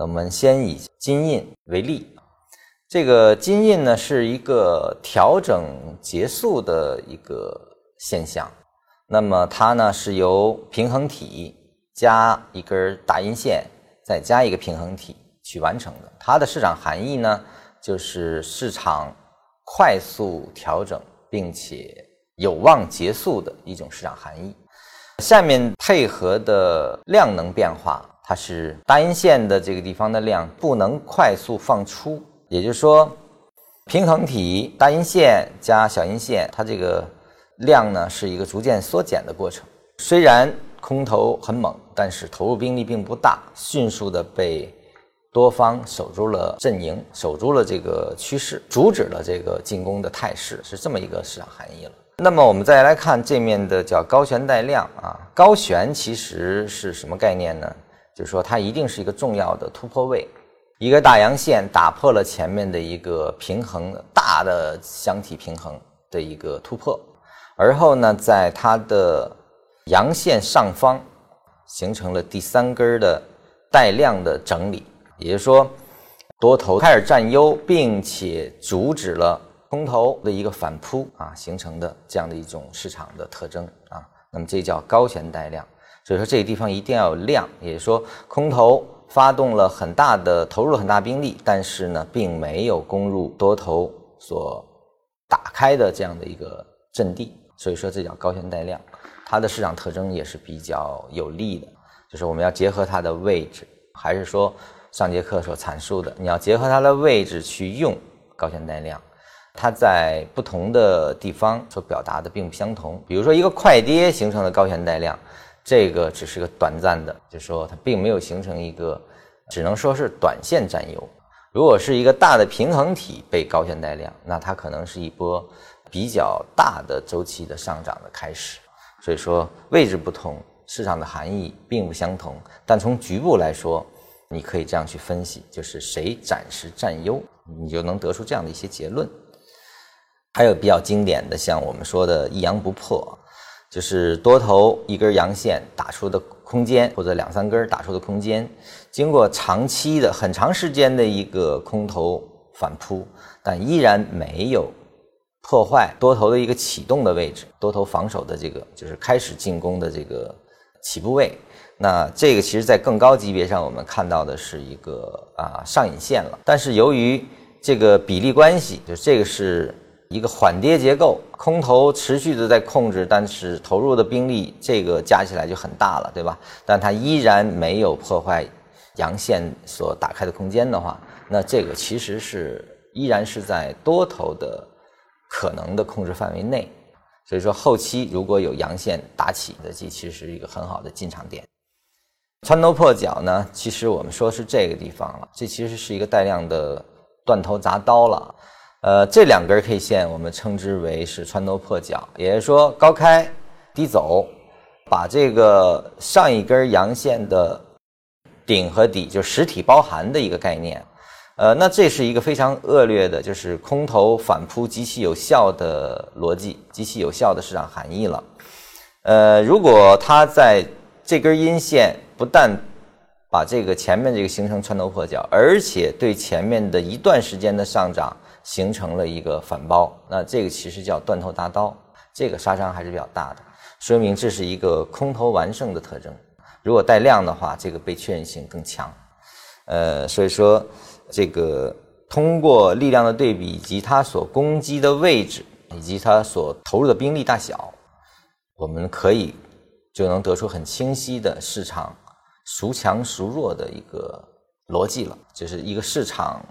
我们先以金印为例，这个金印呢是一个调整结束的一个现象，那么它呢是由平衡体加一根大阴线，再加一个平衡体去完成的。它的市场含义呢就是市场快速调整并且有望结束的一种市场含义。下面配合的量能变化。它是大阴线的这个地方的量不能快速放出，也就是说，平衡体大阴线加小阴线，它这个量呢是一个逐渐缩减的过程。虽然空头很猛，但是投入兵力并不大，迅速的被多方守住了阵营，守住了这个趋势，阻止了这个进攻的态势，是这么一个市场含义了。那么我们再来看这面的叫高悬带量啊，高悬其实是什么概念呢？就是说，它一定是一个重要的突破位，一个大阳线打破了前面的一个平衡大的箱体平衡的一个突破，而后呢，在它的阳线上方形成了第三根的带量的整理，也就是说，多头开始占优，并且阻止了空头的一个反扑啊，形成的这样的一种市场的特征啊，那么这叫高悬带量。所以说这个地方一定要有量，也就是说空头发动了很大的投入了很大兵力，但是呢并没有攻入多头所打开的这样的一个阵地，所以说这叫高悬带量，它的市场特征也是比较有利的，就是我们要结合它的位置，还是说上节课所阐述的，你要结合它的位置去用高悬带量，它在不同的地方所表达的并不相同，比如说一个快跌形成的高悬带量。这个只是个短暂的，就说它并没有形成一个，只能说是短线占优。如果是一个大的平衡体被高悬带量，那它可能是一波比较大的周期的上涨的开始。所以说位置不同，市场的含义并不相同。但从局部来说，你可以这样去分析，就是谁暂时占优，你就能得出这样的一些结论。还有比较经典的，像我们说的一阳不破。就是多头一根阳线打出的空间，或者两三根打出的空间，经过长期的很长时间的一个空头反扑，但依然没有破坏多头的一个启动的位置，多头防守的这个就是开始进攻的这个起步位。那这个其实在更高级别上，我们看到的是一个啊上影线了。但是由于这个比例关系，就这个是。一个缓跌结构，空头持续的在控制，但是投入的兵力这个加起来就很大了，对吧？但它依然没有破坏阳线所打开的空间的话，那这个其实是依然是在多头的可能的控制范围内。所以说后期如果有阳线打起的，这其实是一个很好的进场点。穿头破脚呢，其实我们说是这个地方了，这其实是一个带量的断头铡刀了。呃，这两根 K 线我们称之为是穿头破脚，也就是说高开低走，把这个上一根阳线的顶和底就实体包含的一个概念。呃，那这是一个非常恶劣的，就是空头反扑极其有效的逻辑，极其有效的市场含义了。呃，如果它在这根阴线不但把这个前面这个形成穿头破脚，而且对前面的一段时间的上涨。形成了一个反包，那这个其实叫断头大刀，这个杀伤还是比较大的，说明这是一个空头完胜的特征。如果带量的话，这个被确认性更强。呃，所以说这个通过力量的对比以及它所攻击的位置以及它所投入的兵力大小，我们可以就能得出很清晰的市场孰强孰弱的一个逻辑了，就是一个市场。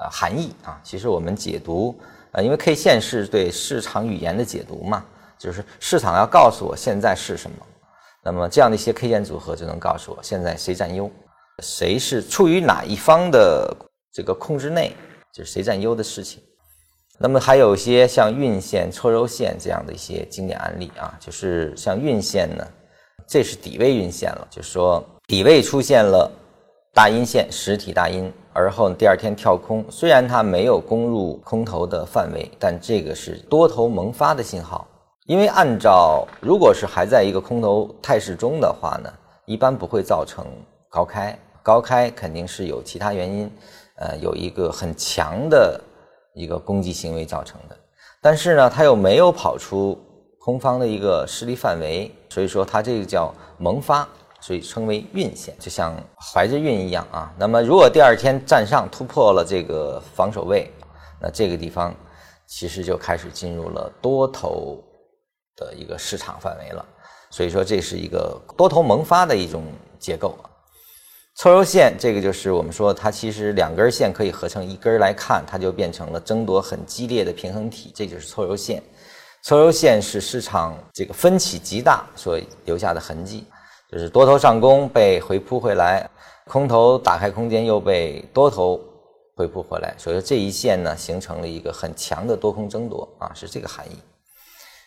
呃，含义啊，其实我们解读，呃，因为 K 线是对市场语言的解读嘛，就是市场要告诉我现在是什么，那么这样的一些 K 线组合就能告诉我现在谁占优，谁是处于哪一方的这个控制内，就是谁占优的事情。那么还有一些像运线、搓肉线这样的一些经典案例啊，就是像运线呢，这是底位运线了，就是说底位出现了。大阴线实体大阴，而后第二天跳空，虽然它没有攻入空头的范围，但这个是多头萌发的信号。因为按照如果是还在一个空头态势中的话呢，一般不会造成高开。高开肯定是有其他原因，呃，有一个很强的一个攻击行为造成的。但是呢，它又没有跑出空方的一个势力范围，所以说它这个叫萌发，所以称为运线，就像怀着孕一样啊。那么如果第二天站上突破了这个防守位，那这个地方其实就开始进入了多头的一个市场范围了。所以说这是一个多头萌发的一种结构。错肉线这个就是我们说它其实两根线可以合成一根来看，它就变成了争夺很激烈的平衡体，这就是错肉线。错肉线是市场这个分歧极大所留下的痕迹，就是多头上攻被回扑回来，空头打开空间又被多头回扑回来，所以说这一线呢形成了一个很强的多空争夺啊，是这个含义。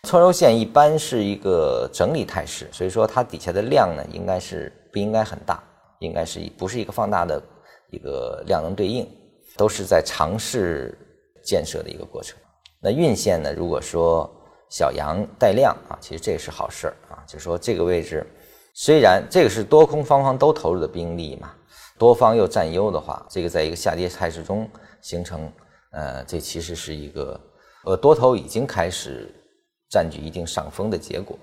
错肉线一般是一个整理态势，所以说它底下的量呢应该是不应该很大。应该是不是一个放大的一个量能对应，都是在尝试建设的一个过程。那运线呢？如果说小阳带量啊，其实这是好事儿啊。就是说这个位置，虽然这个是多空双方都投入的兵力嘛，多方又占优的话，这个在一个下跌态势中形成，呃，这其实是一个呃多头已经开始占据一定上风的结果。